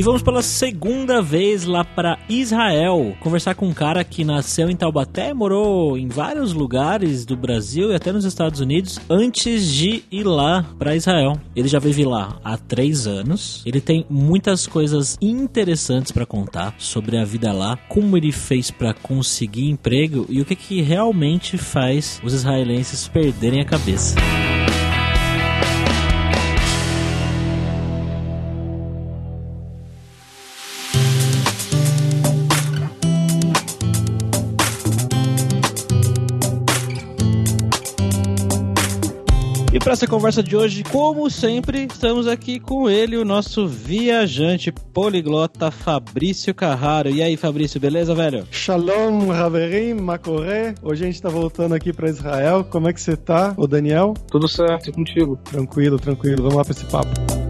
E vamos pela segunda vez lá para Israel, conversar com um cara que nasceu em Taubaté, morou em vários lugares do Brasil e até nos Estados Unidos antes de ir lá para Israel. Ele já vive lá há três anos. Ele tem muitas coisas interessantes para contar sobre a vida lá, como ele fez para conseguir emprego e o que que realmente faz os israelenses perderem a cabeça. Para essa conversa de hoje, como sempre, estamos aqui com ele, o nosso viajante poliglota Fabrício Carraro. E aí, Fabrício, beleza, velho? Shalom, Haverim, Makoré. Hoje a gente tá voltando aqui para Israel. Como é que você tá, ô Daniel? Tudo certo, e contigo? Tranquilo, tranquilo. Vamos lá para esse papo.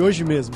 hoje mesmo.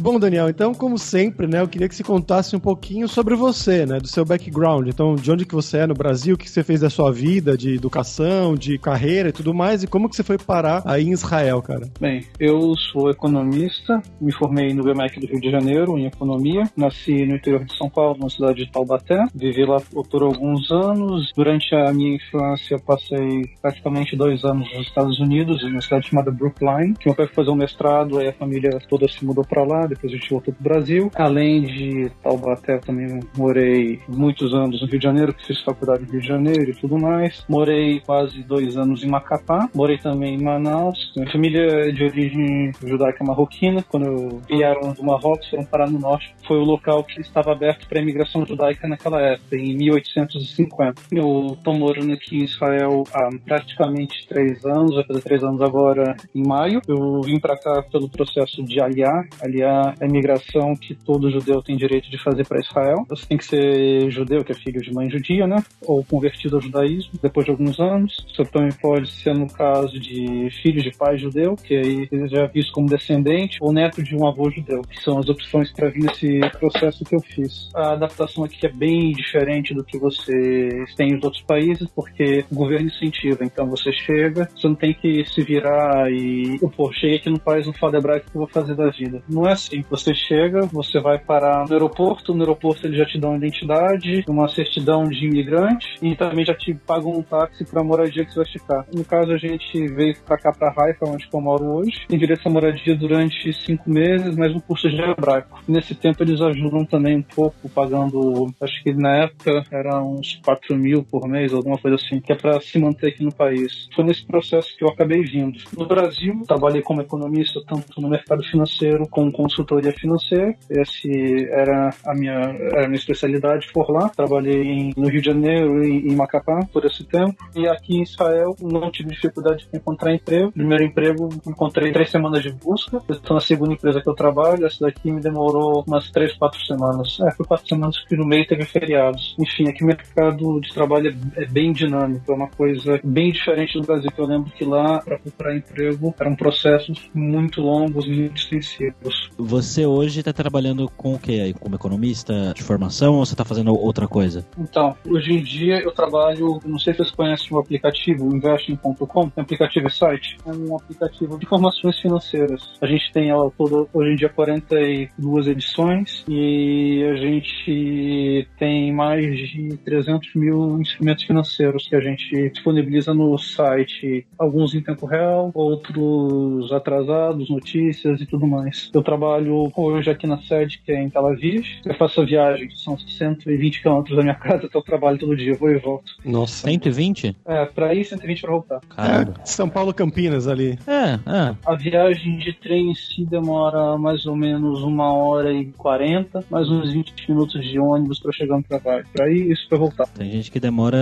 Bom, Daniel, então, como sempre, né, eu queria que você contasse um pouquinho sobre você, né, do seu background. Então, de onde que você é no Brasil, o que você fez da sua vida, de educação, de carreira e tudo mais, e como que você foi parar aí em Israel, cara? Bem, eu sou economista, me formei no BMEC do Rio de Janeiro em economia, nasci no interior de São Paulo, na cidade de Taubaté, vivi lá por alguns anos. Durante a minha infância, passei praticamente dois anos nos Estados Unidos, em uma cidade chamada Brookline, que meu pai foi fazer um mestrado, aí a família toda se mudou para lá, depois a gente voltou pro Brasil. Além de Taubaté, também morei muitos anos no Rio de Janeiro, que fiz faculdade no Rio de Janeiro e tudo mais. Morei quase dois anos em Macapá. Morei também em Manaus. Minha família é de origem judaica marroquina. Quando vieram do Marrocos, foram parar no norte. Foi o local que estava aberto para a imigração judaica naquela época, em 1850. Eu estou morando aqui em Israel há praticamente três anos, vai fazer três anos agora em maio. Eu vim para cá pelo processo de aliar. Aliar a imigração que todo judeu tem direito de fazer para Israel. Você tem que ser judeu, que é filho de mãe judia, né? Ou convertido ao judaísmo depois de alguns anos. Você também pode ser no caso de filho de pai judeu, que aí já é visto como descendente, ou neto de um avô judeu, que são as opções para vir nesse processo que eu fiz. A adaptação aqui é bem diferente do que você tem nos outros países, porque o governo incentiva. Então você chega, você não tem que se virar e, pô, cheguei aqui no país, não fala hebraico, o que eu vou fazer da vida? Não é assim assim. Você chega, você vai parar no aeroporto, no aeroporto eles já te dão identidade, uma certidão de imigrante e também já te pagam um táxi para a moradia que você vai ficar. No caso, a gente veio para cá, para Haifa, onde eu moro hoje, em direito à moradia durante cinco meses, mas um curso de hebraico. Nesse tempo, eles ajudam também um pouco, pagando, acho que na época era uns 4 mil por mês, alguma coisa assim, que é para se manter aqui no país. Foi nesse processo que eu acabei vindo. No Brasil, trabalhei como economista, tanto no mercado financeiro como consultor consultoria financeira. Esse era a minha, era a minha especialidade por lá. Trabalhei em, no Rio de Janeiro e em Macapá por esse tempo. E aqui em Israel não tive dificuldade de encontrar emprego. Primeiro emprego encontrei três semanas de busca. Estou na segunda empresa que eu trabalho. Essa daqui me demorou umas três, quatro semanas. É, foi quatro semanas que no meio teve feriados. Enfim, aqui o mercado de trabalho é, é bem dinâmico. É uma coisa bem diferente do Brasil. Eu lembro que lá, para procurar emprego, eram processos muito longos, muito extensivos. Você hoje está trabalhando com o que aí? Como economista de formação ou você está fazendo outra coisa? Então, hoje em dia eu trabalho, não sei se vocês conhecem o aplicativo investing.com, é um aplicativo e site, é um aplicativo de informações financeiras. A gente tem ó, todo, hoje em dia 42 edições e a gente tem mais de 300 mil instrumentos financeiros que a gente disponibiliza no site, alguns em tempo real, outros atrasados, notícias e tudo mais. Eu trabalho trabalho hoje aqui na sede, que é em Tel Aviv. Eu faço a viagem, que são 120 quilômetros da minha casa até o trabalho todo dia, vou e volto. Nossa. 120? É, pra ir 120 pra voltar. Caramba. É, São Paulo Campinas ali. É, é. A viagem de trem em si demora mais ou menos uma hora e 40, mais uns 20 minutos de ônibus pra chegar no trabalho. Pra ir, isso pra voltar. Tem gente que demora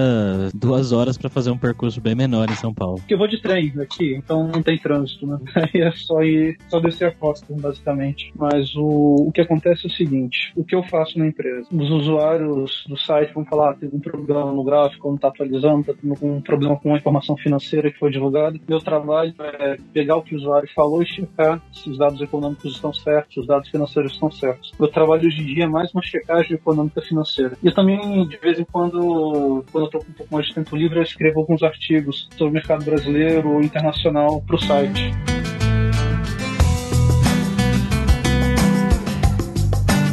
duas horas pra fazer um percurso bem menor em São Paulo. Porque eu vou de trem aqui, então não tem trânsito, né? Aí é só ir, só descer a costa, basicamente. Mas o, o que acontece é o seguinte: o que eu faço na empresa? Os usuários do site vão falar, ah, teve um problema no gráfico, não está atualizando, está tendo um problema com a informação financeira que foi divulgada. Meu trabalho é pegar o que o usuário falou e checar se os dados econômicos estão certos, se os dados financeiros estão certos. Meu trabalho hoje em dia é mais uma checagem econômica financeira. E eu também, de vez em quando, quando eu estou com um pouco mais de tempo livre, eu escrevo alguns artigos sobre o mercado brasileiro ou internacional para o site.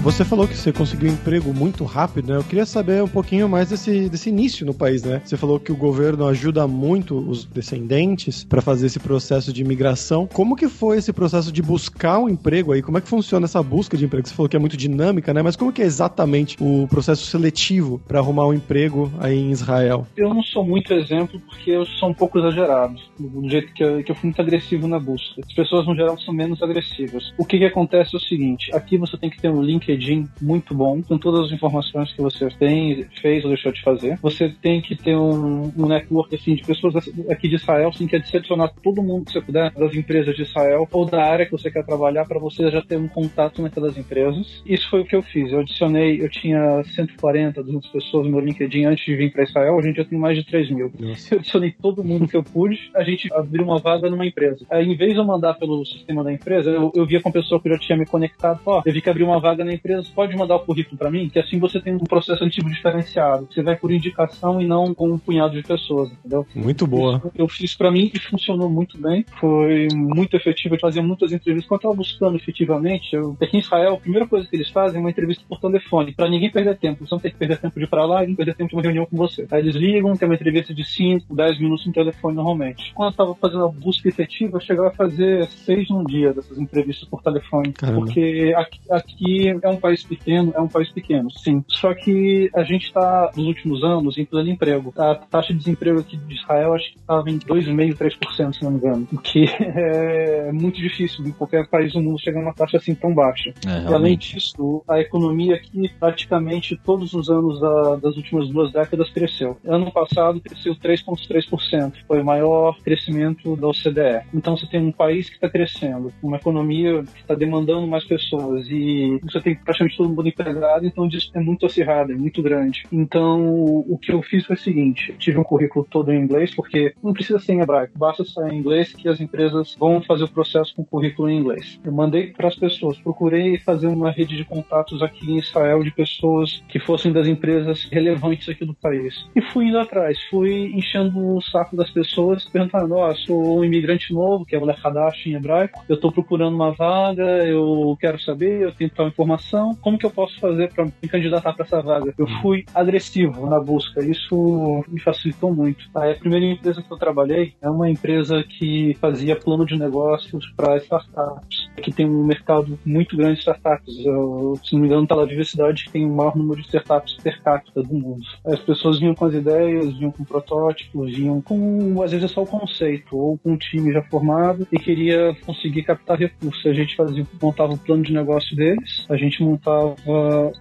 Você falou que você conseguiu um emprego muito rápido, né? Eu queria saber um pouquinho mais desse, desse início no país, né? Você falou que o governo ajuda muito os descendentes para fazer esse processo de imigração. Como que foi esse processo de buscar um emprego aí? Como é que funciona essa busca de emprego? Você falou que é muito dinâmica, né? Mas como que é exatamente o processo seletivo para arrumar um emprego aí em Israel? Eu não sou muito exemplo porque eu sou um pouco exagerado, do jeito que eu, que eu fui muito agressivo na busca. As pessoas, no geral, são menos agressivas. O que que acontece é o seguinte, aqui você tem que ter um LinkedIn muito bom, com todas as informações que você tem, fez ou deixou de fazer. Você tem que ter um, um network assim, de pessoas aqui de Israel, assim, que é adicionar todo mundo que você puder, das empresas de Israel, ou da área que você quer trabalhar, para você já ter um contato naquelas empresas. Isso foi o que eu fiz. Eu adicionei, eu tinha 140, 200 pessoas no meu LinkedIn antes de vir para Israel, hoje em dia eu tenho mais de 3 mil. Nossa. Eu adicionei todo mundo que eu pude, a gente abriu uma vaga numa empresa. Aí, em vez de eu mandar pelo sistema da empresa, eu, eu via com a pessoa que já tinha me conectado, ó, eu vi que abriu uma vaga na empresa, pode mandar o currículo para mim, que assim você tem um processo antigo diferenciado. Você vai por indicação e não com um punhado de pessoas, entendeu? Muito boa. Isso eu fiz para mim e funcionou muito bem. Foi muito efetivo. Eu fazia muitas entrevistas. Quando eu tava buscando efetivamente, eu... aqui em Israel, a primeira coisa que eles fazem é uma entrevista por telefone, para ninguém perder tempo. Você não tem que perder tempo de ir pra lá e não perder tempo de uma reunião com você. Aí eles ligam, tem uma entrevista de 5, 10 minutos no telefone normalmente. Quando eu tava fazendo a busca efetiva, eu chegava a fazer seis num dia dessas entrevistas por telefone. Caramba. Porque aqui, aqui é um país pequeno, é um país pequeno, sim. Só que a gente está, nos últimos anos, em pleno emprego. A taxa de desemprego aqui de Israel acho que estava em 2,5%, 3%, se não me engano. O que é muito difícil em qualquer país do mundo chegar a uma taxa assim tão baixa. É, além disso, a economia aqui praticamente todos os anos da- das últimas duas décadas cresceu. Ano passado cresceu 3,3%, foi o maior crescimento da OCDE. Então você tem um país que está crescendo, uma economia que está demandando mais pessoas e você tem praticamente todo mundo empregado, então isso é muito acirrado, é muito grande. Então o que eu fiz foi o seguinte: tive um currículo todo em inglês, porque não precisa ser em hebraico, basta ser em inglês que as empresas vão fazer o processo com o currículo em inglês. Eu mandei para as pessoas, procurei fazer uma rede de contatos aqui em Israel de pessoas que fossem das empresas relevantes aqui do país. E fui indo atrás, fui enchendo o saco das pessoas, perguntando: Ó, sou um imigrante novo, que é o Lechadash em hebraico, eu estou procurando uma vaga, eu quero saber, eu tenho tal informação, como que eu posso fazer para me candidatar para essa vaga? Eu fui agressivo na busca, isso me facilitou muito. Aí a primeira empresa que eu trabalhei é uma empresa que fazia plano de negócios para startups, que tem um mercado muito grande de startups. Eu, se não me engano, tá lá a diversidade que tem o maior número de startups per capita do mundo. As pessoas vinham com as ideias, vinham com protótipos, vinham com, às vezes, só o conceito, ou com um time já formado e queria conseguir captar recursos. A gente fazia, montava o plano de negócio deles, a gente montava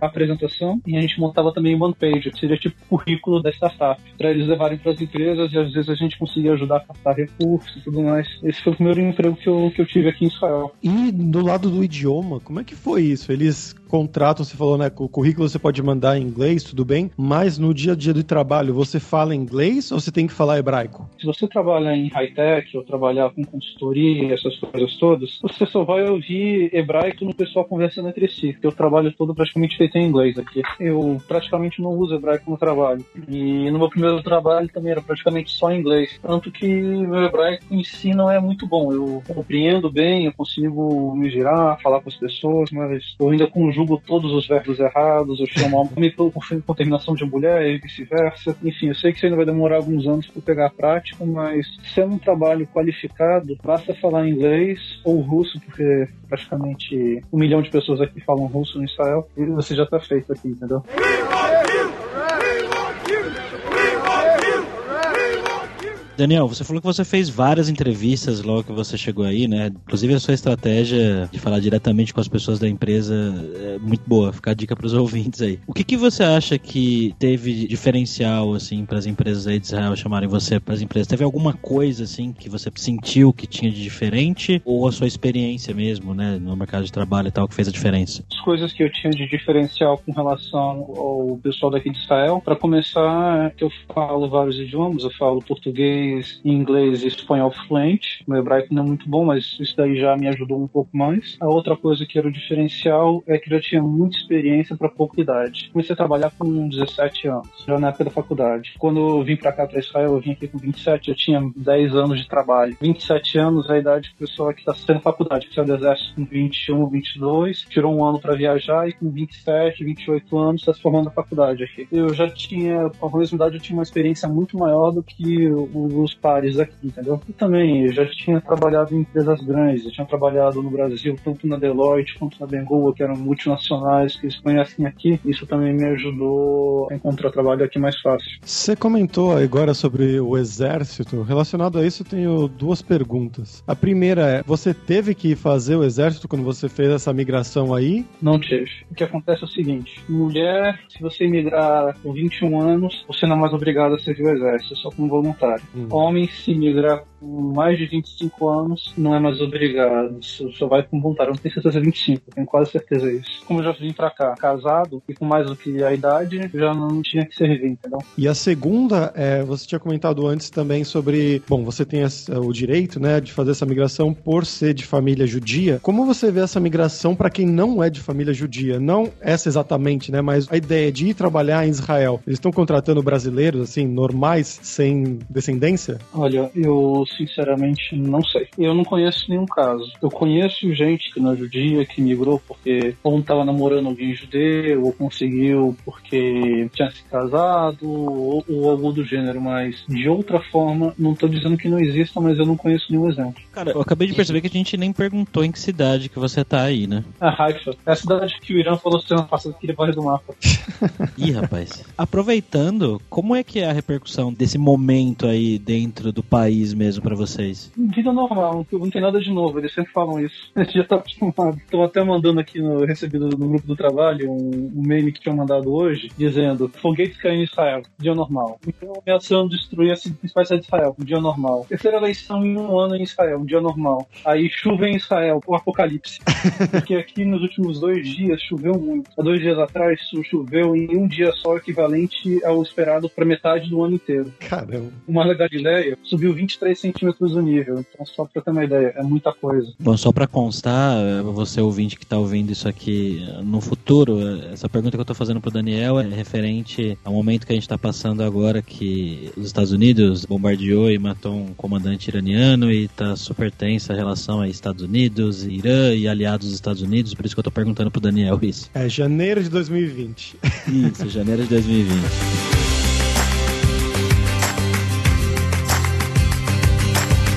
a apresentação e a gente montava também o one page, que seria tipo o currículo da startup, para eles levarem para as empresas e às vezes a gente conseguia ajudar a captar recursos e tudo mais. Esse foi o primeiro emprego que eu, que eu tive aqui em Israel. E do lado do idioma, como é que foi isso? Eles contratam, você falou, né? O currículo você pode mandar em inglês, tudo bem, mas no dia a dia do trabalho você fala inglês ou você tem que falar hebraico? Se você trabalha em high-tech ou trabalhar com consultoria, essas coisas todas, você só vai ouvir hebraico no pessoal conversando entre si, porque o trabalho todo é praticamente feito em inglês aqui. Eu praticamente não uso hebraico no trabalho. E no meu primeiro trabalho também era praticamente só inglês. Tanto que meu hebraico em si não é muito bom. Eu compreendo bem, eu consigo me girar, falar com as pessoas, mas eu ainda conjugo todos os verbos errados, eu chamo homem com terminação de mulher e vice-versa. Enfim, eu sei que isso ainda vai demorar alguns anos para pegar a prática, mas sendo um trabalho qualificado, basta falar inglês ou russo, porque praticamente um milhão de pessoas aqui falam russo no Israel, você já está feito aqui, entendeu? Daniel, você falou que você fez várias entrevistas logo que você chegou aí, né? Inclusive a sua estratégia de falar diretamente com as pessoas da empresa é muito boa. Ficar a dica para os ouvintes aí. O que, que você acha que teve diferencial assim para as empresas aí de Israel chamarem você para as empresas? Teve alguma coisa assim que você sentiu que tinha de diferente ou a sua experiência mesmo, né, no mercado de trabalho e tal que fez a diferença? As coisas que eu tinha de diferencial com relação ao pessoal daqui de Israel, para começar, eu falo vários idiomas, eu falo português português, inglês e espanhol fluente. Meu hebraico não é muito bom, mas isso daí já me ajudou um pouco mais. A outra coisa que era o diferencial é que eu já tinha muita experiência para pouca idade. Comecei a trabalhar com 17 anos, já na época da faculdade. Quando eu vim para cá, para Israel, eu vim aqui com 27, eu tinha 10 anos de trabalho. 27 anos é a idade do pessoal que está sendo faculdade, que saiu do exército com 21, 22, tirou um ano para viajar e com 27, 28 anos está se formando na faculdade aqui. Eu já tinha, com a mesma idade, eu tinha uma experiência muito maior do que o os pares aqui, entendeu? E também eu já tinha trabalhado em empresas grandes, eu tinha trabalhado no Brasil, tanto na Deloitte quanto na Bengoa, que eram multinacionais que eles conhecem aqui. Isso também me ajudou a encontrar trabalho aqui mais fácil. Você comentou agora sobre o exército. Relacionado a isso, tenho duas perguntas. A primeira é: você teve que fazer o exército quando você fez essa migração aí? Não tive. O que acontece é o seguinte: mulher, se você migrar com 21 anos, você não é mais obrigado a servir o exército, é só como voluntário. Hum. Homem, se migrar com mais de 25 anos, não é mais obrigado. Só vai com vontade. Eu não tenho certeza 25, tenho quase certeza disso. Como eu já vim pra cá casado e com mais do que a idade, já não tinha que servir, entendeu? E a segunda, é, você tinha comentado antes também sobre, bom, você tem o direito, né, de fazer essa migração por ser de família judia. Como você vê essa migração para quem não é de família judia? Não essa exatamente, né, mas a ideia de ir trabalhar em Israel. Eles estão contratando brasileiros, assim, normais, sem descendência? Olha, eu sinceramente não sei. Eu não conheço nenhum caso. Eu conheço gente que não é judia, que migrou porque ou estava namorando alguém judeu, ou conseguiu porque tinha se casado, ou, ou, algo do gênero, mas de outra forma, não estou dizendo que não exista, mas eu não conheço nenhum exemplo. Cara, eu acabei de perceber que a gente nem perguntou em que cidade que você tá aí, né? A Haifa. É a cidade que o Irã falou semana passada que ele vai do mapa. Ih, rapaz. Aproveitando, como é que é a repercussão desse momento aí dentro do país mesmo para vocês? Vida normal, não tem nada de novo, eles sempre falam isso. A gente já tá acostumado. Tô até mandando aqui no recebido no grupo do trabalho um, um meme que tinham mandado hoje, dizendo foguetes caindo em Israel, dia normal. Então, ameaçando destruir as principais cidades de Israel, um dia normal. Terceira eleição em um ano em Israel, um dia normal. Aí chuva em Israel, o apocalipse. Porque aqui nos últimos dois dias choveu muito. Há dois dias atrás choveu em um dia só, equivalente ao esperado para metade do ano inteiro. Caramba. Uma legalidade Galileia subiu 23 centímetros o nível. Então, só pra ter uma ideia, é muita coisa. Bom, só pra constar, você ouvinte que tá ouvindo isso aqui no futuro, essa pergunta que eu tô fazendo pro Daniel é referente ao momento que a gente tá passando agora, que os Estados Unidos bombardeou e matou um comandante iraniano e tá super tensa a relação a Estados Unidos, Irã e aliados dos Estados Unidos, por isso que eu tô perguntando pro Daniel isso. É janeiro de 2020. Isso, janeiro de 2020.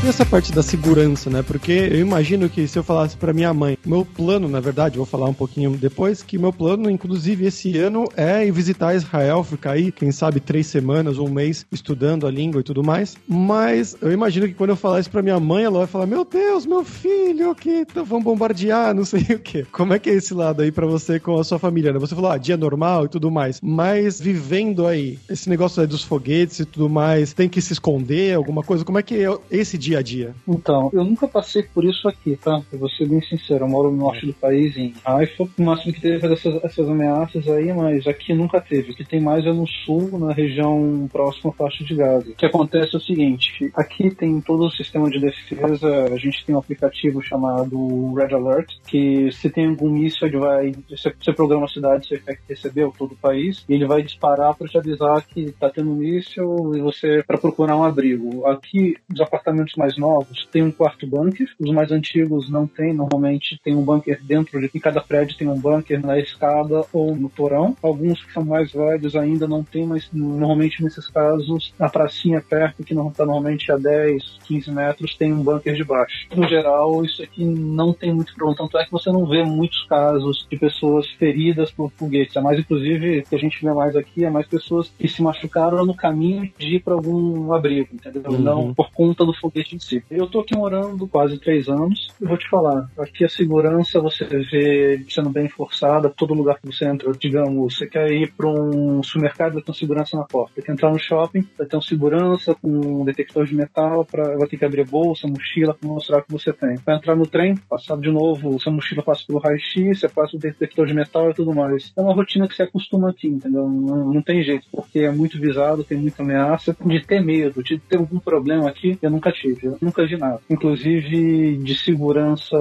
E essa parte da segurança, né? Porque eu imagino que se eu falasse para minha mãe, meu plano, na verdade, vou falar um pouquinho depois, que meu plano, inclusive esse ano, é ir visitar Israel, ficar aí, quem sabe, três semanas ou um mês estudando a língua e tudo mais. Mas eu imagino que quando eu falar isso pra minha mãe, ela vai falar: Meu Deus, meu filho, que vão bombardear, não sei o quê. Como é que é esse lado aí para você com a sua família? Né? Você falou, ah, dia normal e tudo mais. Mas vivendo aí, esse negócio aí dos foguetes e tudo mais, tem que se esconder, alguma coisa? Como é que é esse dia? Dia a dia? Então, eu nunca passei por isso aqui, tá? Eu vou ser bem sincero, eu moro no norte do país, em Haifa. O máximo que teve essas, essas ameaças aí, mas aqui nunca teve. O que tem mais é no sul, na região próxima à faixa de Gaza. O que acontece é o seguinte, aqui tem todo o sistema de defesa, a gente tem um aplicativo chamado Red Alert, que se tem algum míssil, ele vai, você, programa a cidade, você recebeu todo o país, e ele vai disparar para te avisar que tá tendo um míssil e você, para procurar um abrigo. Aqui, os apartamentos mais novos têm um quarto bunker, os mais antigos não têm, normalmente tem um bunker dentro de em cada prédio tem um bunker na escada ou no porão. Alguns que são mais velhos ainda não tem, mas normalmente nesses casos a pracinha perto, que não está normalmente a 10, 15 metros, tem um bunker de baixo. No geral, isso aqui não tem muito problema, tanto é que você não vê muitos casos de pessoas feridas por foguetes. É mais, inclusive, que a gente vê mais aqui, é mais pessoas que se machucaram no caminho de ir para algum abrigo, entendeu? Uhum. Não por conta do foguete em si. Eu tô aqui morando quase três anos. Eu vou te falar, aqui a segurança você vê sendo bem forçada, todo lugar que você entra, digamos, você quer ir para um supermercado, vai ter um segurança na porta. Quer entrar no shopping, vai ter um segurança com um detector de metal, pra, vai ter que abrir bolsa, mochila, para mostrar que você tem. Vai entrar no trem, passar de novo, sua mochila passa pelo raio-x, você passa o detector de metal e tudo mais. É uma rotina que você acostuma aqui, entendeu? Não, não tem jeito, porque é muito visado, tem muita ameaça. De ter medo, de ter algum problema aqui, eu nunca tive, nunca vi nada. Inclusive, de segurança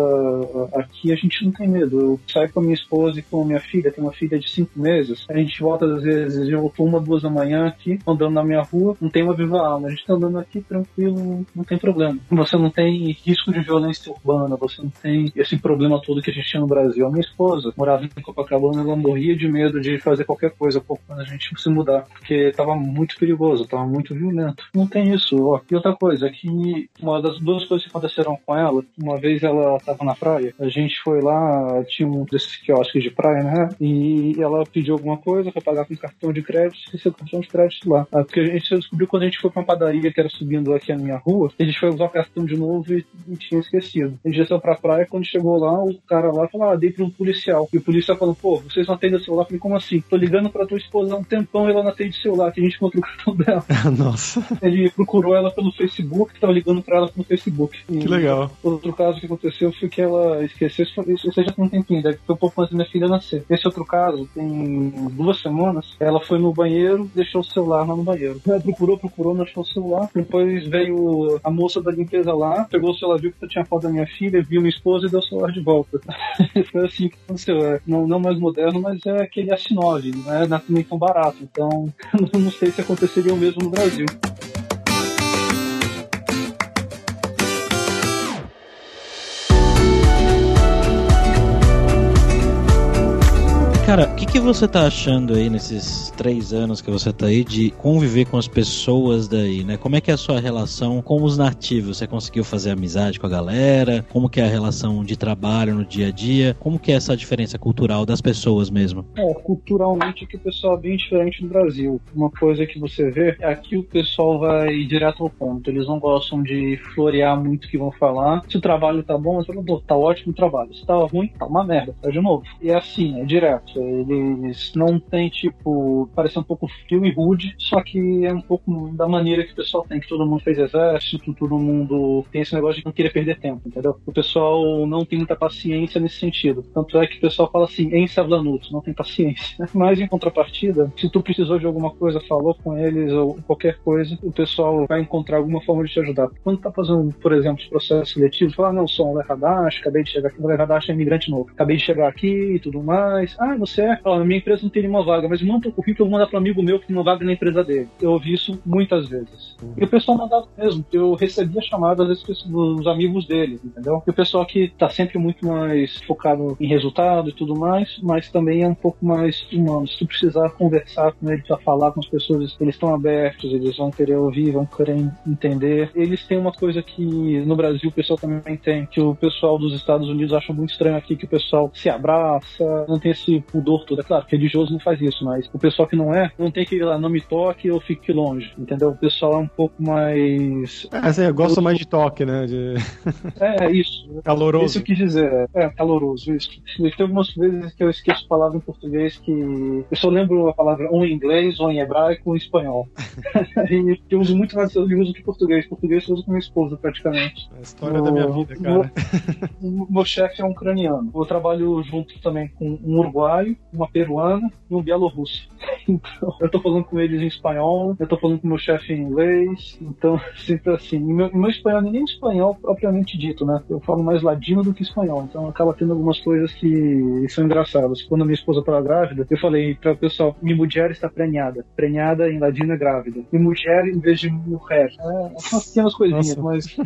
aqui, a gente não tem medo. Eu saio com a minha esposa e com a minha filha, tem uma filha de cinco meses, a gente volta às vezes, eu volto uma, duas da manhã aqui, andando na minha rua, não tem uma viva alma, a gente tá andando aqui tranquilo, não tem problema. Você não tem risco de violência urbana, você não tem esse problema todo que a gente tinha no Brasil. A minha esposa morava em Copacabana, ela morria de medo de fazer qualquer coisa quando a gente se mudar, porque tava muito perigoso, tava muito violento. Não tem isso. Ó. E outra coisa, que uma das duas coisas que aconteceram com ela, uma vez ela tava na praia, a gente foi lá, tinha um desses quiosques de praia, né? E ela pediu alguma coisa para pagar com cartão de crédito, esqueceu o cartão de crédito lá. Ah, porque a gente descobriu quando a gente foi pra uma padaria que era subindo aqui a minha rua, a gente foi usar o cartão de novo e, e tinha esquecido. A gente desceu pra praia, quando chegou lá, o cara lá falou, ah, dei pra um policial. E o policial falou, pô, vocês não atendem o celular? Eu falei, como assim? Tô ligando pra tua esposa há um tempão e ela não atende o celular, que a gente encontrou o cartão dela. Nossa. Ele procurou ela pelo Facebook, tava ligando pra ela pelo Facebook. E que legal. Outro caso que aconteceu foi que ela esqueceu, isso já tem um tempinho, deve ter um pouco antes da minha filha nascer. Esse outro caso, tem duas semanas, ela foi no banheiro, deixou o celular lá no banheiro. Ela procurou, procurou, não achou o celular. Depois veio a moça da limpeza lá, pegou o celular, viu que tinha foto da minha filha, viu minha esposa e deu o celular de volta. foi assim que aconteceu. É, não, não mais moderno, mas é aquele S9, não é também tão barato. Então, não sei se aconteceria o mesmo no Brasil. Cara, o que, que você tá achando aí nesses três anos que você tá aí de conviver com as pessoas daí, né? Como é que é a sua relação com os nativos? Você conseguiu fazer amizade com a galera? Como que é a relação de trabalho no dia a dia? Como que é essa diferença cultural das pessoas mesmo? É, culturalmente aqui o pessoal é bem diferente do Brasil. Uma coisa que você vê é aqui o pessoal vai direto ao ponto. Eles não gostam de florear muito o que vão falar. Se o trabalho tá bom, eles falam, tá ótimo o trabalho. Se tá ruim, tá uma merda, tá de novo. E é assim, é direto. Eles não têm, tipo, parece um pouco frio e rude, só que é um pouco da maneira que o pessoal tem, que todo mundo fez exército, todo mundo tem esse negócio de não querer perder tempo, entendeu? O pessoal não tem muita paciência nesse sentido. Tanto é que o pessoal fala assim, em Savlanuto, não tem paciência. Mas em contrapartida, se tu precisou de alguma coisa, falou com eles ou qualquer coisa, o pessoal vai encontrar alguma forma de te ajudar. Quando tá fazendo, por exemplo, os processos seletivos, fala, ah, não, sou um Lerradash, acabei de chegar aqui, o Lerradash é imigrante novo, acabei de chegar aqui e tudo mais. Ah, você é? Minha empresa não tem nenhuma vaga, mas manda o currículo, eu vou mandar para um amigo meu que tem uma vaga na empresa dele. Eu ouvi isso muitas vezes. E o pessoal mandava mesmo. Eu recebia chamadas vezes dos amigos dele, entendeu? E o pessoal que tá sempre muito mais focado em resultado e tudo mais, mas também é um pouco mais humano. Se tu precisar conversar com eles, para falar com as pessoas, eles estão abertos, eles vão querer ouvir, vão querer entender. Eles têm uma coisa que no Brasil o pessoal também tem, que o pessoal dos Estados Unidos acha muito estranho aqui, que o pessoal se abraça, não tem esse pudor todo. É claro, religioso não faz isso, mas o pessoal que não é, não tem que ir lá, não me toque ou fique longe, entendeu? O pessoal é um pouco mais. É, assim, eu gosto mais de toque, né? De... É, isso. Caloroso. Isso eu quis dizer. É, caloroso, isso. Tem algumas vezes que eu esqueço a palavra em português que. Eu só lembro a palavra ou em inglês, ou em hebraico, ou em espanhol. e eu uso muito mais línguas do que português. Português eu uso com minha esposa, praticamente. É a história o, da minha vida, cara. O meu chefe é um ucraniano. Eu trabalho junto também com um uruguaio uruguaio, uma peruana e um bielorrusso. Então, eu tô falando com eles em espanhol, eu tô falando com meu chefe em inglês, então, sempre assim. E meu, meu espanhol nem espanhol propriamente dito, né? Eu falo mais ladino do que espanhol, então acaba tendo algumas coisas que são engraçadas. Quando minha esposa estava grávida, eu falei para o pessoal: minha mulher está prenhada. Prenhada em ladino é grávida. E mulher em vez de mulher. É, são pequenas coisinhas, Nossa. mas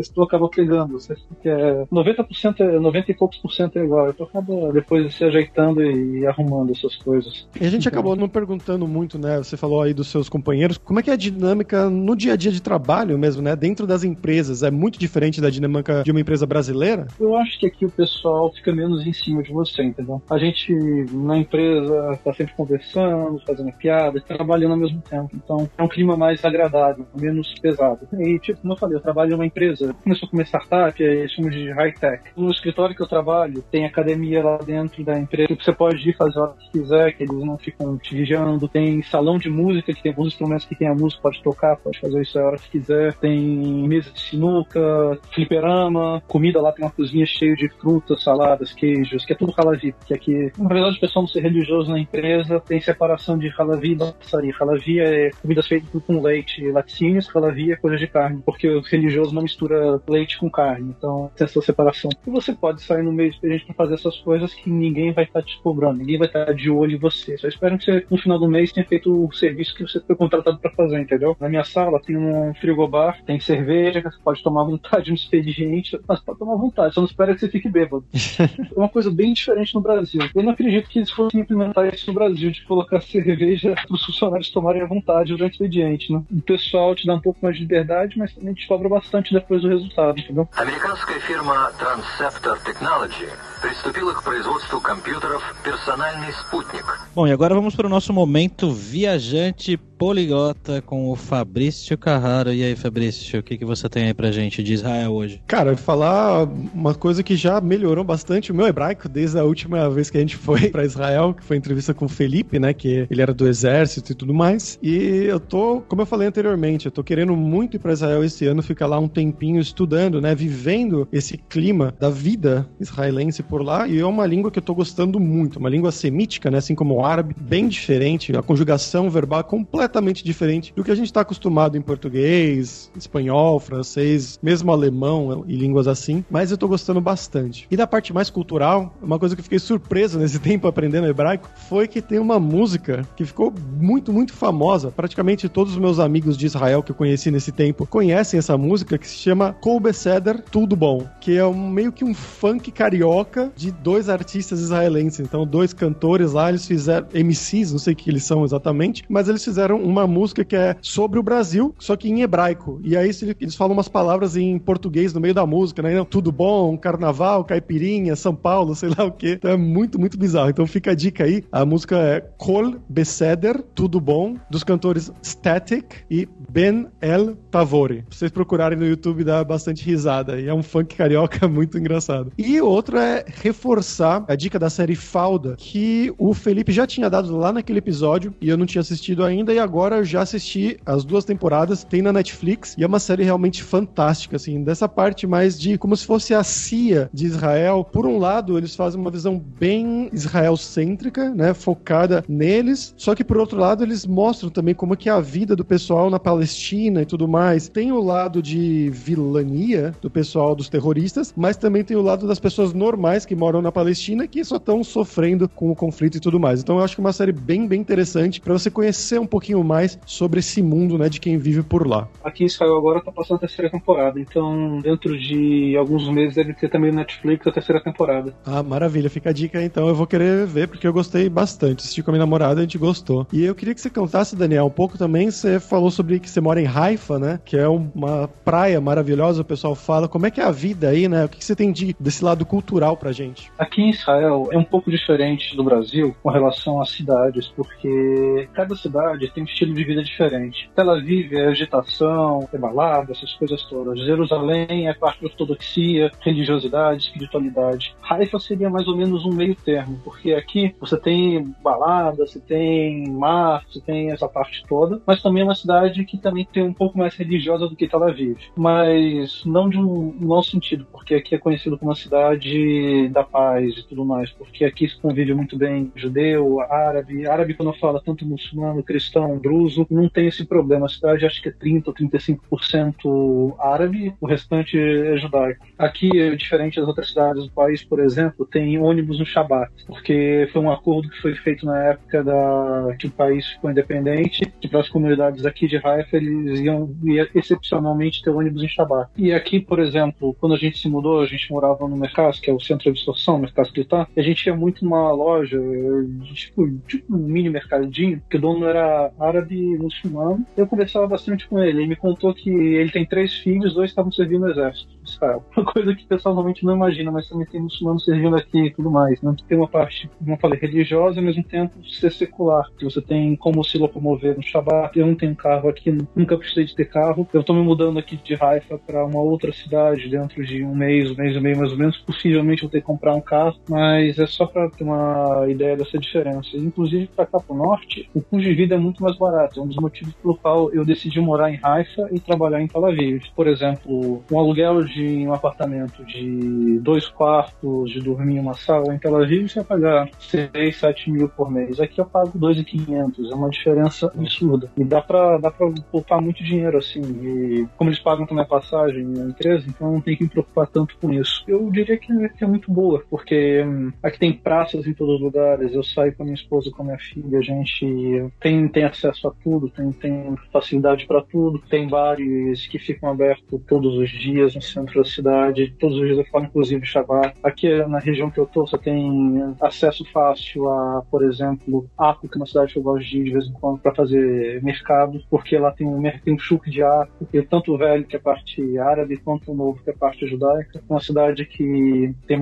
estou acaba pegando. É, 90%, é, 90 e poucos por cento é igual. Eu tô acaba depois se ajeitando e arrumando essas coisas. E a gente então, acabou não perguntando muito, né? Você falou aí dos seus companheiros. Como é que é a dinâmica no dia a dia de trabalho mesmo, né? Dentro das empresas? É muito diferente da dinâmica de uma empresa brasileira? Eu acho que aqui o pessoal fica menos em cima de você, entendeu? A gente na empresa tá sempre conversando, fazendo piada, trabalhando ao mesmo tempo. Então é um clima mais agradável, menos pesado. E, tipo, como eu falei, eu trabalho em uma empresa, começou como startup, aí chamamos de high-tech. No escritório que eu trabalho, tem academia lá dentro da empresa que você pode ir fazer o que quiser, que eles não ficam te vigiando. Tem salão de música, que tem alguns instrumentos que tem a música, pode tocar, pode fazer isso a hora que quiser. Tem mesa de sinuca, fliperama, comida lá tem uma cozinha cheia de frutas, saladas, queijos, que é tudo halavi, que aqui, na verdade, o pessoal não ser religioso na empresa tem separação de halavi e bassari. Halavi é comidas feitas com leite, laticínios, halavi é coisa de carne, porque o religioso não mistura leite com carne, então tem essa separação. E você pode sair no meio experiente para fazer essas coisas que ninguém vai estar te cobrando, ninguém vai estar de olho em você. Só espero que você, no final do mês, tenha feito o serviço que você foi contratado para fazer, entendeu? Na minha sala tem um frigobar, tem cerveja, você pode tomar à vontade no expediente, mas pode tomar à vontade, só não espera que você fique bêbado. é uma coisa bem diferente no Brasil. Eu não acredito que eles fossem implementar isso no Brasil, de colocar cerveja para os funcionários tomarem à vontade durante o expediente, né? O pessoal te dá um pouco mais de liberdade, mas também te cobra bastante depois do resultado, entendeu? Американская фирма Transceptor Technology приступила к производству компьютеров «Персональный спутник». Bom, e agora vamos para o nosso momento viajante poliglota com o Fabrício Carraro. E aí, Fabrício, o que, que você tem aí pra gente de Israel hoje? Cara, falar uma coisa que já melhorou bastante o meu hebraico desde a última vez que a gente foi para Israel, que foi entrevista com o Felipe, né? Que ele era do exército e tudo mais. E eu tô, como eu falei anteriormente, eu tô querendo muito ir para Israel esse ano, ficar lá um tempinho estudando, né? Vivendo esse clima da vida israelense por lá. E é uma língua que eu tô gostando muito, uma língua semítica, né? Assim como o árabe, bem diferente, a conjugação verbal é completamente completamente diferente do que a gente está acostumado em português, espanhol, francês, mesmo alemão e línguas assim, mas eu tô gostando bastante. E da parte mais cultural, uma coisa que eu fiquei surpreso nesse tempo aprendendo hebraico foi que tem uma música que ficou muito, muito famosa. Praticamente todos os meus amigos de Israel que eu conheci nesse tempo conhecem essa música que se chama Kol Beseder, Tudo Bom, que é um, meio que um funk carioca de dois artistas israelenses. Então, dois cantores lá, eles fizeram MCs, não sei o que eles são exatamente, mas eles fizeram uma música que é sobre o Brasil, só que em hebraico. E aí eles falam umas palavras em português no meio da música, né? Tudo bom, carnaval, caipirinha, São Paulo, sei lá o quê. Então é muito, muito bizarro. Então fica a dica aí. A música é Kol Beseder, Tudo Bom, dos cantores Static e Ben El Tavori. Pra vocês procurarem no YouTube dá bastante risada. E é um funk carioca muito engraçado. E outro é reforçar a dica da série Falda, que o Felipe já tinha dado lá naquele episódio e eu não tinha assistido ainda e agora agora eu já assisti as duas temporadas, tem na Netflix, e é uma série realmente fantástica, assim, dessa parte mais de como se fosse a CIA de Israel. Por um lado, eles fazem uma visão bem israel-cêntrica, né, focada neles, só que por outro lado, eles mostram também como que é a vida do pessoal na Palestina e tudo mais. Tem o lado de vilania do pessoal dos terroristas, mas também tem o lado das pessoas normais que moram na Palestina que só estão sofrendo com o conflito e tudo mais. Então eu acho que é uma série bem, bem interessante para você conhecer um pouquinho pouquinho mais sobre esse mundo, né, de quem vive por lá. Aqui em Israel agora tá passando a terceira temporada, então dentro de alguns meses deve ter também no Netflix a terceira temporada. Ah, maravilha, fica a dica então, eu vou querer ver porque eu gostei bastante. Assisti com a minha namorada, a gente gostou. E eu queria que você contasse, Daniel, um pouco também, você falou sobre que você mora em Haifa, né, que é uma praia maravilhosa, o pessoal fala. Como é que é a vida aí, né? O que você tem de, desse lado cultural pra gente? Aqui em Israel é um pouco diferente do Brasil com relação às cidades, porque cada cidade tem tem um estilo de vida diferente. Tel Aviv é agitação, é balada, essas coisas todas. Jerusalém é parte de ortodoxia, religiosidade, espiritualidade. Haifa seria mais ou menos um meio termo, porque aqui você tem balada, você tem mar, você tem essa parte toda, mas também é uma cidade que também tem um pouco mais religiosa do que Tel Aviv. Mas não de um mau sentido, porque aqui é conhecido como uma cidade da paz e tudo mais, porque aqui se convive muito bem judeu, árabe. Árabe, quando eu falo tanto muçulmano, cristão, druso, não tem esse problema. A cidade acho que é 30 ou 35% árabe, o restante é judaico. Aqui, diferente das outras cidades do país, por exemplo, tem ônibus no Shabat, porque foi um acordo que foi feito na época da que o país ficou independente, que para as comunidades aqui de Haifa eles iam, iam excepcionalmente ter ônibus em Shabat. E aqui, por exemplo, quando a gente se mudou, a gente morava no Mercado, que é o centro de absorção, Mercado Clitar, e a gente ia muito numa loja, tipo, tipo um mini mercadinho, que o dono era árabe muçulmano. Eu conversava bastante com ele. Ele me contou que ele tem três filhos, dois estavam servindo no exército. Israel. Uma coisa que o pessoal normalmente não imagina, mas também tem muçulmanos servindo aqui e tudo mais. Né? Tem uma parte, como eu falei, religiosa e ao mesmo tempo ser secular. Que você tem como se locomover no Shabat. Eu não tenho carro aqui, nunca precisei de ter carro. Eu estou me mudando aqui de Haifa para uma outra cidade dentro de um mês, um mês e meio mais ou menos. Possivelmente vou ter que comprar um carro, mas é só para ter uma ideia dessa diferença. Inclusive, para cá para o norte, o custo de vida é muito mais barato. É um dos motivos pelo qual eu decidi morar em Haifa e trabalhar em Tel Aviv. Por exemplo, um aluguel de um apartamento de dois quartos, de dormir em uma sala em Tel Aviv, você vai pagar 6, 7 mil por mês. Aqui eu pago 2.500. É uma diferença absurda. E dá pra, dá pra poupar muito dinheiro, assim. E como eles pagam também a passagem na empresa, então não tem que me preocupar tanto com isso. Eu diria que é, é muito boa, porque hum, aqui tem praças em todos os lugares. Eu saio com a minha esposa, com a minha filha, a gente tem, tem acesso a tudo, tem, tem facilidade para tudo. Tem bares que ficam abertos todos os dias no centro da cidade, todos os dias eu falo, inclusive Shabbat. Aqui na região que eu tô, você tem acesso fácil a, por exemplo, Aco, que é uma cidade que eu gosto de ir de vez em quando para fazer mercado, porque lá tem um, tem um chuque de Aco, e tanto o velho, que é parte árabe, quanto o novo, que é parte judaica. Uma cidade que tem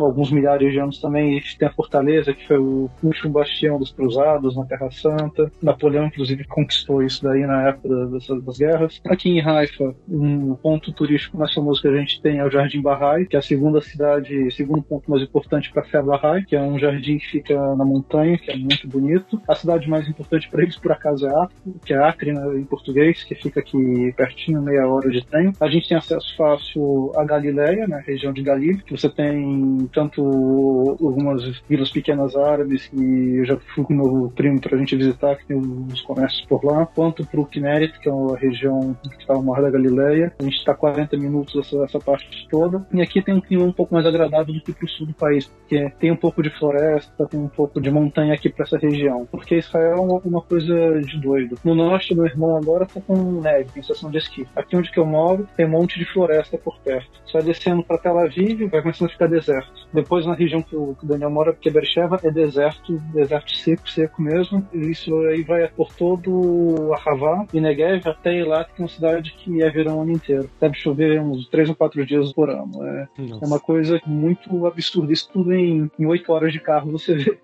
alguns milhares de anos também, tem a Fortaleza, que foi o último bastião dos cruzados na Terra Santa. Napoleão, inclusive, conquistou isso daí na época das, das guerras. Aqui em Haifa, um ponto turístico mais famoso que a gente tem é o Jardim Bahá'í, que é a segunda cidade, segundo ponto mais importante para a fé Bahá'í, que é um jardim que fica na montanha, que é muito bonito. A cidade mais importante para eles, por acaso, é Acre, que é Acre né, em português, que fica aqui pertinho, meia hora de trem. A gente tem acesso fácil à Galileia, na né, região de Galil, que você tem tanto algumas vilas pequenas árabes, que eu já fui com o meu primo para a gente visitar, que tem uns comércios por lá, quanto para o Kinneret, que é a região que está ao mar da Galileia. A gente está 40 minutos essa, essa parte toda. E aqui tem um clima um pouco mais agradável do que para o sul do país, porque tem um pouco de floresta, tem um pouco de montanha aqui para essa região. Porque Israel é uma, uma, coisa de doido. No norte, meu irmão agora está com neve, tem estação de esqui. Aqui onde que eu moro, tem um monte de floresta por perto. Só descendo para Tel Aviv, vai começando a ficar deserto. Depois, na região que o, que Daniel mora, porque Bercheva é deserto, deserto seco, seco mesmo. E isso aí vai por todo a Havá e Negev até Eilat, que é uma cidade que é verão o ano inteiro. Deve chover uns três ou quatro dias por ano. É, é uma coisa muito absurda. Isso tudo em oito horas de carro você vê.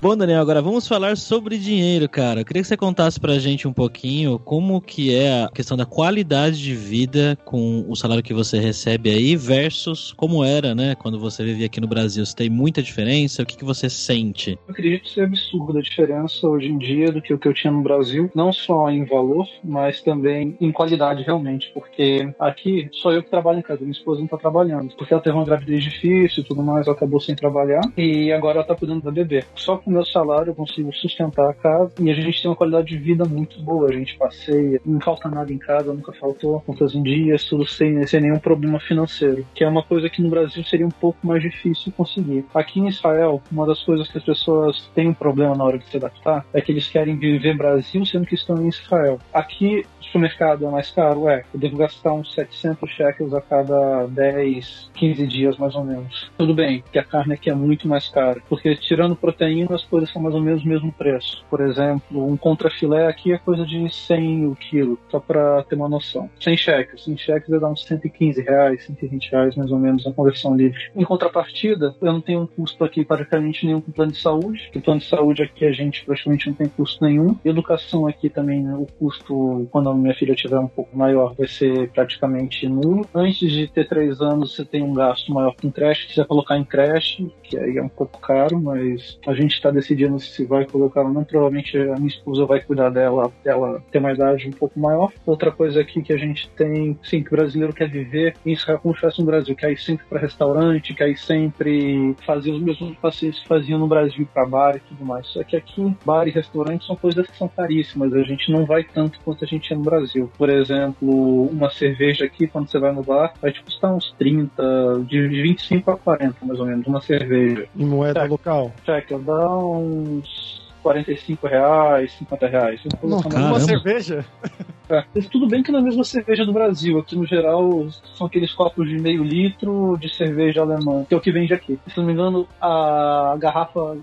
Bom, Daniel, agora vamos falar sobre dinheiro, cara. Eu queria que você contasse pra gente um pouquinho como que é a questão da qualidade de vida com o salário que você recebe aí versus como era, né, quando você vivia aqui no Brasil. Você tem muita diferença? O que, que você sente? Eu acredito ser absurda a diferença hoje em dia do que o que eu tinha no Brasil, não só em valor, mas também em qualidade realmente, porque aqui só eu que trabalho em casa, minha esposa não tá trabalhando, porque ela teve uma gravidez difícil e tudo mais, ela acabou sem trabalhar e agora ela tá cuidando da bebê. Só com o meu salário eu consigo sustentar a casa e a gente tem uma qualidade de vida muito boa. A gente passeia, não falta nada em casa, nunca faltou contas em dias, tudo sem, sem nenhum problema financeiro, que é uma coisa que no Brasil seria um pouco mais difícil conseguir. Aqui em Israel, uma das coisas que as pessoas têm um problema na hora de se adaptar é que eles querem viver Brasil sendo que estão em Israel. Aqui supermercado é mais caro? É. Eu devo gastar uns 700 shekels a cada 10, 15 dias, mais ou menos. Tudo bem, que a carne aqui é muito mais cara. Porque tirando proteína, as coisas são mais ou menos o mesmo preço. Por exemplo, um contrafilé aqui é coisa de 100 o quilo, só para ter uma noção. Sem cheques. Sem cheques vai dar uns 115 reais, 120 reais mais ou menos a conversão livre. Em contrapartida, eu não tenho um custo aqui praticamente nenhum com plano de saúde. O plano de saúde aqui a gente praticamente não tem custo nenhum. Educação aqui também, né, o custo, quando a minha filha tiver um pouco maior, vai ser praticamente nulo. Antes de ter três anos, você tem um gasto maior com creche. Se quiser colocar em creche, que aí é um pouco caro, mas a gente está decidindo se vai colocar ou não. Provavelmente a minha esposa vai cuidar dela, ela ter uma idade um pouco maior. Outra coisa aqui que a gente tem, sim, que o brasileiro quer viver, isso é como se fosse no Brasil, quer ir sempre para restaurante, quer ir sempre fazer os mesmos passeios que faziam no Brasil para bar e tudo mais. Só que aqui, bar e restaurante são coisas que são caríssimas, a gente não vai tanto quanto a gente ia no Brasil. Por exemplo, uma cerveja aqui, quando você vai no bar, vai te custar uns 30, de 25 a 40 mais ou menos, uma cerveja. Em moeda Check. local. Check, dá uns 45 reais, 50 reais. Caramba. Uma cerveja? é. Tudo bem que não é a mesma cerveja do Brasil. Aqui no geral são aqueles copos de meio litro de cerveja alemã, que é o que vende aqui. Se não me engano, a garrafa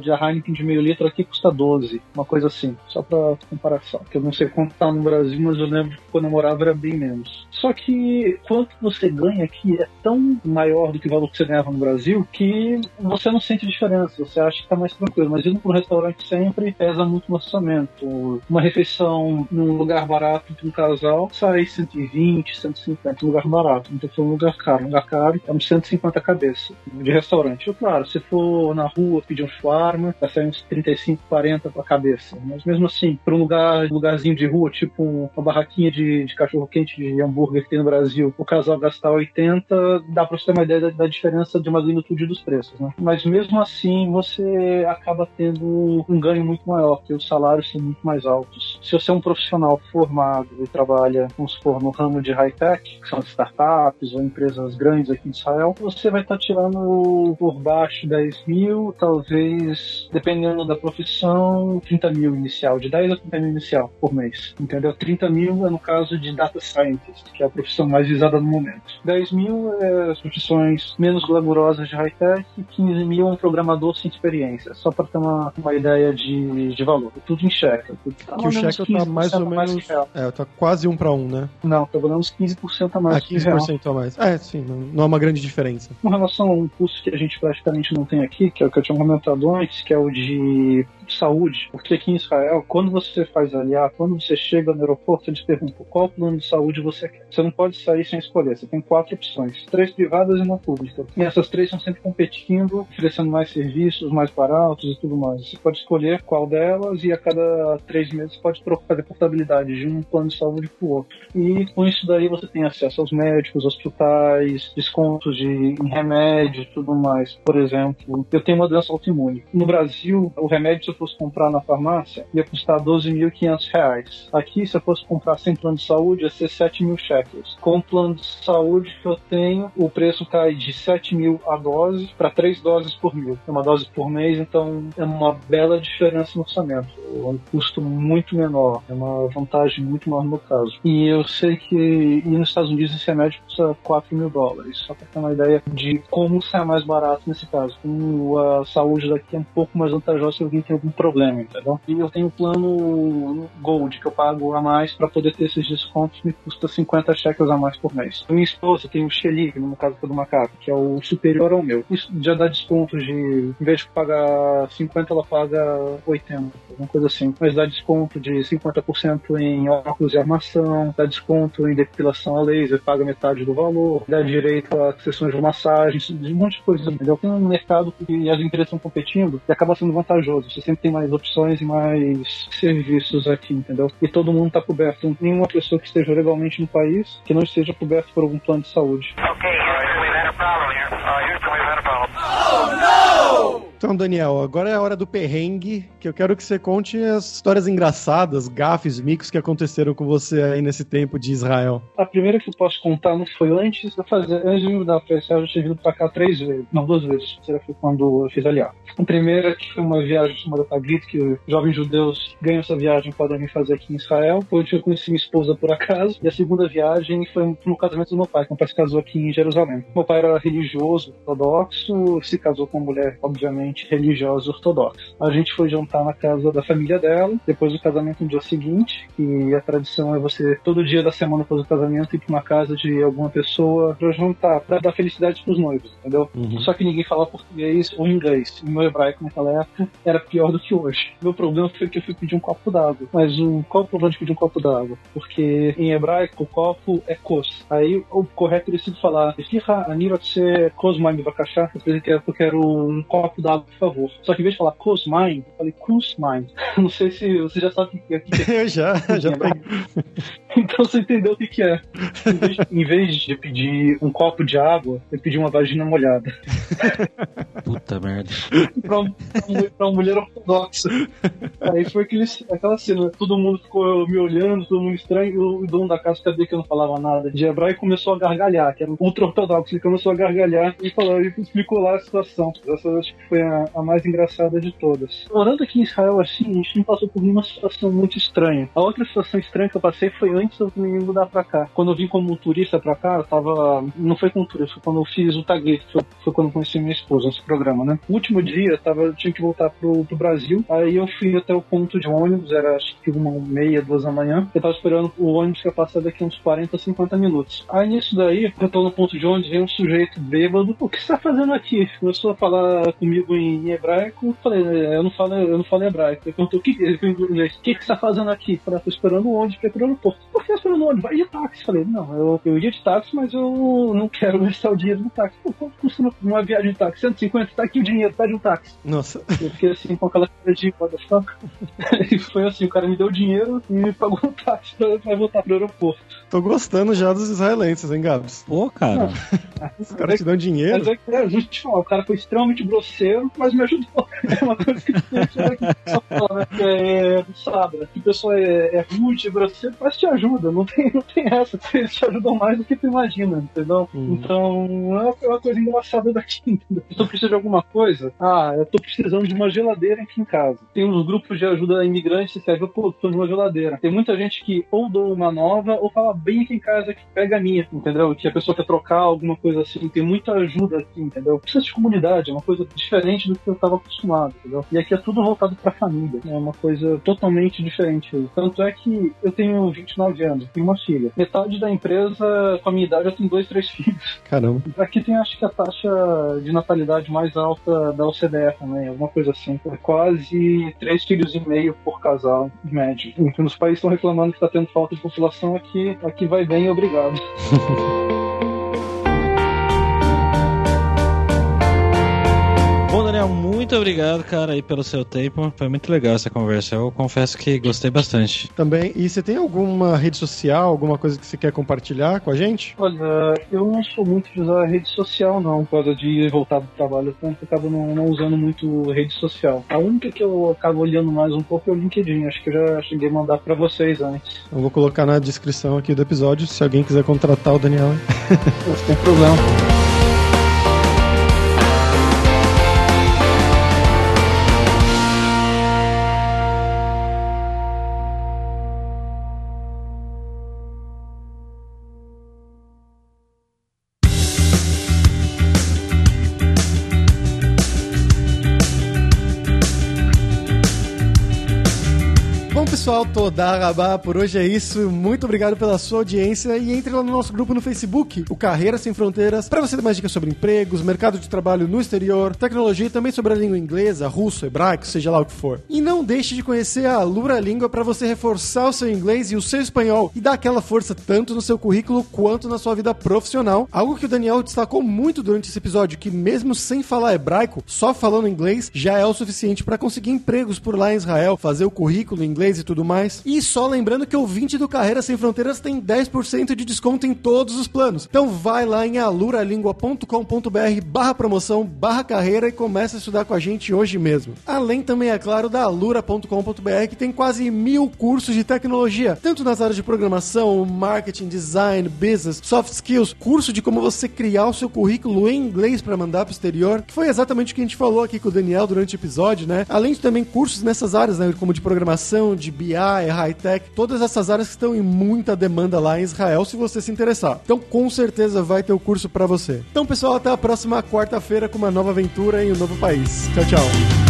de Heineken de meio litro aqui custa 12, uma coisa assim, só pra comparação. Que eu não sei quanto tá no Brasil, mas eu lembro que quando eu morava era bem menos. Só que quanto você ganha aqui é tão maior do que o valor que você ganhava no Brasil que você não sente diferença, você acha que tá mais tranquilo. Mas indo pro restaurante sempre pesa muito no orçamento. Uma refeição num lugar barato entre um casal sai 120, 150, um lugar barato. Então foi um lugar caro. Um lugar caro é uns 150 a cabeça de restaurante. E, claro, se for na rua pedir um shawarma, vai sair uns 35, 40 a cabeça. Mas mesmo assim, para um lugar, lugarzinho de rua, tipo uma barraquinha de, de cachorro-quente de hambúrguer que tem no Brasil, o casal gastar 80, dá para você ter uma ideia da, da diferença de magnitude dos preços. Né? Mas mesmo assim, você acaba tendo um ganho muito maior, porque os salários são muito mais altos. Se você é um profissional formado e trabalha, vamos supor, no ramo de high-tech, que são startups ou empresas grandes aqui em Israel, você vai estar tirando por baixo 10 mil, talvez, dependendo da profissão, 30 mil inicial, de 10 a 30 mil inicial por mês. Entendeu? 30 mil é no caso de data scientist, que é a profissão mais visada no momento. 10 mil é as profissões menos glamurosas de high-tech, e 15 mil é um programador sem experiência, só para ter uma, uma ideia de, de valor. Tudo em cheque. Tudo tá Que o cheque tá mais ou mais menos. real. É, tá quase um pra um, né? Não, tá valendo uns 15% a mais. Ah, que real. 15% a mais. É, sim, não, não é uma grande diferença. Com relação a um custo que a gente praticamente não tem aqui, que é o que eu tinha comentado antes, que é o de saúde, porque aqui em Israel, quando você faz aliar, quando você chega no aeroporto, eles perguntam qual plano de saúde você quer. Você não pode sair sem escolher, você tem quatro opções, três privadas e uma pública. E essas três estão sempre competindo, oferecendo mais serviços, mais baratos e tudo mais. Você pode escolher qual delas e a cada três meses pode fazer portabilidade de um plano de saúde para o outro. E com isso daí você tem acesso aos médicos, hospitais, descontos de, em remédio e tudo mais. Por exemplo, eu tenho uma doença autoimune. No Brasil, o remédio, se eu fosse comprar na farmácia, ia custar 12.500 reais. Aqui, se eu fosse comprar sem plano de saúde, ia ser 7 mil shekels. Com o plano de saúde que eu tenho, o preço cai de 7 mil a dose para 3 doses por mil. É uma dose por mês, então é uma bela diferença no orçamento. É um custo muito menor, é uma vantagem muito maior no caso. E eu sei que e nos Estados Unidos esse remédio custa 4 mil dólares, só para ter uma ideia de como sai mais barato nesse caso. Como a saúde daqui é um pouco mais vantajosa se alguém tem algum problema, entendeu? E eu tenho o plano Gold, que eu pago a mais para poder ter esses descontos, me custa 50 shekels a mais por mês. Minha esposa tem o Xelig, no caso do macaco, que é o superior ao meu. Isso já dá desconto de, em vez de pagar 50, ela paga 80, alguma coisa assim. Mas dá desconto de 50% em óculos de armação, dá desconto em depilação a laser, paga metade do valor, dá direito a sessões de massagem, um monte de coisa, entendeu? Tem um mercado que as empresas estão competindo e acaba sendo vantajoso. Você sempre tem mais opções e mais serviços aqui, entendeu? E todo mundo está coberto. Nenhuma pessoa que esteja legalmente no país que não esteja coberto por algum plano de saúde. Okay, Houston, we've had a problem here. Uh, Houston, we've had a problem. Então, Daniel, agora é a hora do perrengue, que eu quero que você conte as histórias engraçadas, gafes, micos que aconteceram com você aí nesse tempo de Israel. A primeira que eu posso contar não foi antes de fazer, antes de me mudar pra Israel, eu já tinha vindo pra cá três vezes, não, duas vezes. A foi quando eu fiz aliar. A primeira que foi uma viagem chamada Taglit, que jovens judeus ganham essa viagem podem vir fazer aqui em Israel. Foi onde eu conheci minha esposa por acaso. E a segunda viagem foi no casamento do meu pai, que meu pai se casou aqui em Jerusalém. Meu pai era religioso, ortodoxo, se casou com uma mulher, obviamente, extremamente religiosa ortodoxa. A gente foi jantar na casa da família dela, depois do casamento no dia seguinte, e a tradição é você, todo dia da semana após o casamento, ir pra uma casa de alguma pessoa pra jantar, pra dar felicidade pros noivos, entendeu? Só que ninguém falava português ou inglês. E meu hebraico naquela época era pior do que hoje. Meu problema foi que eu fui pedir um copo d'água. Mas um, qual o problema de pedir um copo d'água? Porque em hebraico o copo é kos. Aí o correto teria sido falar, anirotse kosmain bakashá, eu quero um copo d'água, por favor. Só que em vez de falar kosmain, eu falei kusmain. Não sei se você já sabe o que é. Eu já, já peguei. Então você entendeu o que, que é. Em vez, em vez de pedir um copo de água, eu pedi uma vagina molhada. Puta merda. pra, pra pra uma mulher ortodoxa. Aí foi aquele, aquela cena, todo mundo ficou me olhando, todo mundo estranho, e o dono da casa sabia que eu não falava nada de hebraico e começou a gargalhar, que era um ultra ortodoxo, ele começou a gargalhar e falou, e explicou lá a situação. Essa acho que foi a, a mais engraçada de todas. Morando aqui em Israel assim, a gente não passou por nenhuma situação muito estranha. A outra situação estranha que eu passei foi antes de eu me mudar pra cá. Quando eu vim como turista pra cá, eu tava. Não foi como turista, foi quando eu fiz o Taglit, foi, foi quando eu conheci minha esposa nesse programa, né? O último dia, eu, tava, eu tinha que voltar pro, pro Brasil, aí eu fui até o ponto de ônibus, era acho que uma meia, duas da manhã. Eu tava esperando o ônibus que ia passar daqui uns 40, 50 minutos. Aí nisso daí, eu tô no ponto de ônibus, veio um sujeito bêbado, o que você tá fazendo aqui? Começou a falar comigo em hebraico, eu falei, eu não falo, eu não falo hebraico. Ele perguntou, o que, ele perguntou em inglês, o que, que você tá fazendo aqui? Eu falei, "Ah, tô esperando o ônibus pra ir pro aeroporto. Por que tá esperando o ônibus? Vai de táxi. Eu falei, não, eu, eu ia de táxi, mas eu não quero gastar o dinheiro do táxi. Pô, quanto custa uma- uma viagem de táxi? 150, tá aqui o dinheiro, pede um táxi. Nossa, Eu fiquei assim com aquela cara de fuck. E foi assim, o cara me deu dinheiro e me pagou um táxi pra, pra voltar pro aeroporto. tô gostando já dos israelenses, hein, Gabs? Pô, cara. Os caras te dão dinheiro. Mas é que é, a gente fala, o cara foi extremamente grosseiro, mas me ajudou. É uma coisa que só fala, né? Que é sábado, que o pessoal é, é rude, grosseiro, mas te ajuda, não tem, não tem essa. Eles te ajudam mais do que tu imagina, entendeu? Hum. Então, é uma- é uma coisa engraçada daqui, entendeu? Se tu precisa de alguma coisa, ah, eu tô precisando de uma geladeira aqui em casa. Tem uns grupos de ajuda a imigrantes que servem, pô, tô de uma geladeira. Tem muita gente que ou dou uma nova ou fala bem aqui em casa que pega a minha, entendeu? Que a pessoa quer trocar alguma coisa assim. Tem muita ajuda aqui, entendeu? Precisa de comunidade, é uma coisa diferente do que eu estava acostumado, entendeu? E aqui é tudo voltado pra família. É uma coisa totalmente diferente. Tanto é que eu tenho 29 anos, tenho uma filha. Metade da empresa, com a minha idade, eu tenho dois, três filhos. Caramba. Aqui tem, acho que, a taxa de natalidade mais alta da OCDE também, alguma coisa assim. É quase três filhos e meio por casal, em média. Os países estão reclamando que está tendo falta de população aqui. Aqui vai bem, obrigado. muito obrigado, cara, aí pelo seu tempo. Foi muito legal essa conversa. Eu confesso que gostei bastante. Também, e você tem alguma rede social, alguma coisa que você quer compartilhar com a gente? Olha, eu não sou muito de usar rede social, não, por causa de voltar do trabalho. Então, eu acabo não, não usando muito rede social. A única que eu acabo olhando mais um pouco é o LinkedIn. Acho que eu já cheguei a mandar para vocês antes. Eu vou colocar na descrição aqui do episódio, se alguém quiser contratar o Daniel. Não tem problema. Pessoal, toda rabá por hoje é isso. Muito obrigado pela sua audiência e entre lá no nosso grupo no Facebook, o Carreira Sem Fronteiras, para você ter mais dicas sobre empregos, mercado de trabalho no exterior, tecnologia e também sobre a língua inglesa, russo, hebraico, seja lá o que for. E não deixe de conhecer a Lura Língua para você reforçar o seu inglês e o seu espanhol e dar aquela força tanto no seu currículo quanto na sua vida profissional. Algo que o Daniel destacou muito durante esse episódio, que mesmo sem falar hebraico, só falando inglês já é o suficiente para conseguir empregos por lá em Israel, fazer o currículo em inglês e tudo mais. E só lembrando que o 20 do Carreira Sem Fronteiras tem 10% de desconto em todos os planos. Então vai lá em aluralingua.com.br barra promoção, barra carreira e começa a estudar com a gente hoje mesmo. Além também, é claro, da alura.com.br que tem quase mil cursos de tecnologia, tanto nas áreas de programação, marketing, design, business, soft skills, curso de como você criar o seu currículo em inglês para mandar para o exterior, que foi exatamente o que a gente falou aqui com o Daniel durante o episódio, né? Além de também cursos nessas áreas, né, como de programação, de BI, É high-tech, todas essas áreas que estão em muita demanda lá em Israel, se você se interessar. Então, com certeza vai ter o curso para você. Então, pessoal, até a próxima quarta-feira com uma nova aventura em um novo país. Tchau, tchau.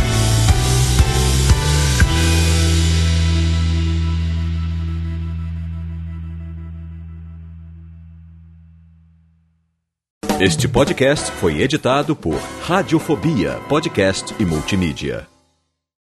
Este podcast foi editado por Radiofobia, podcast e multimídia.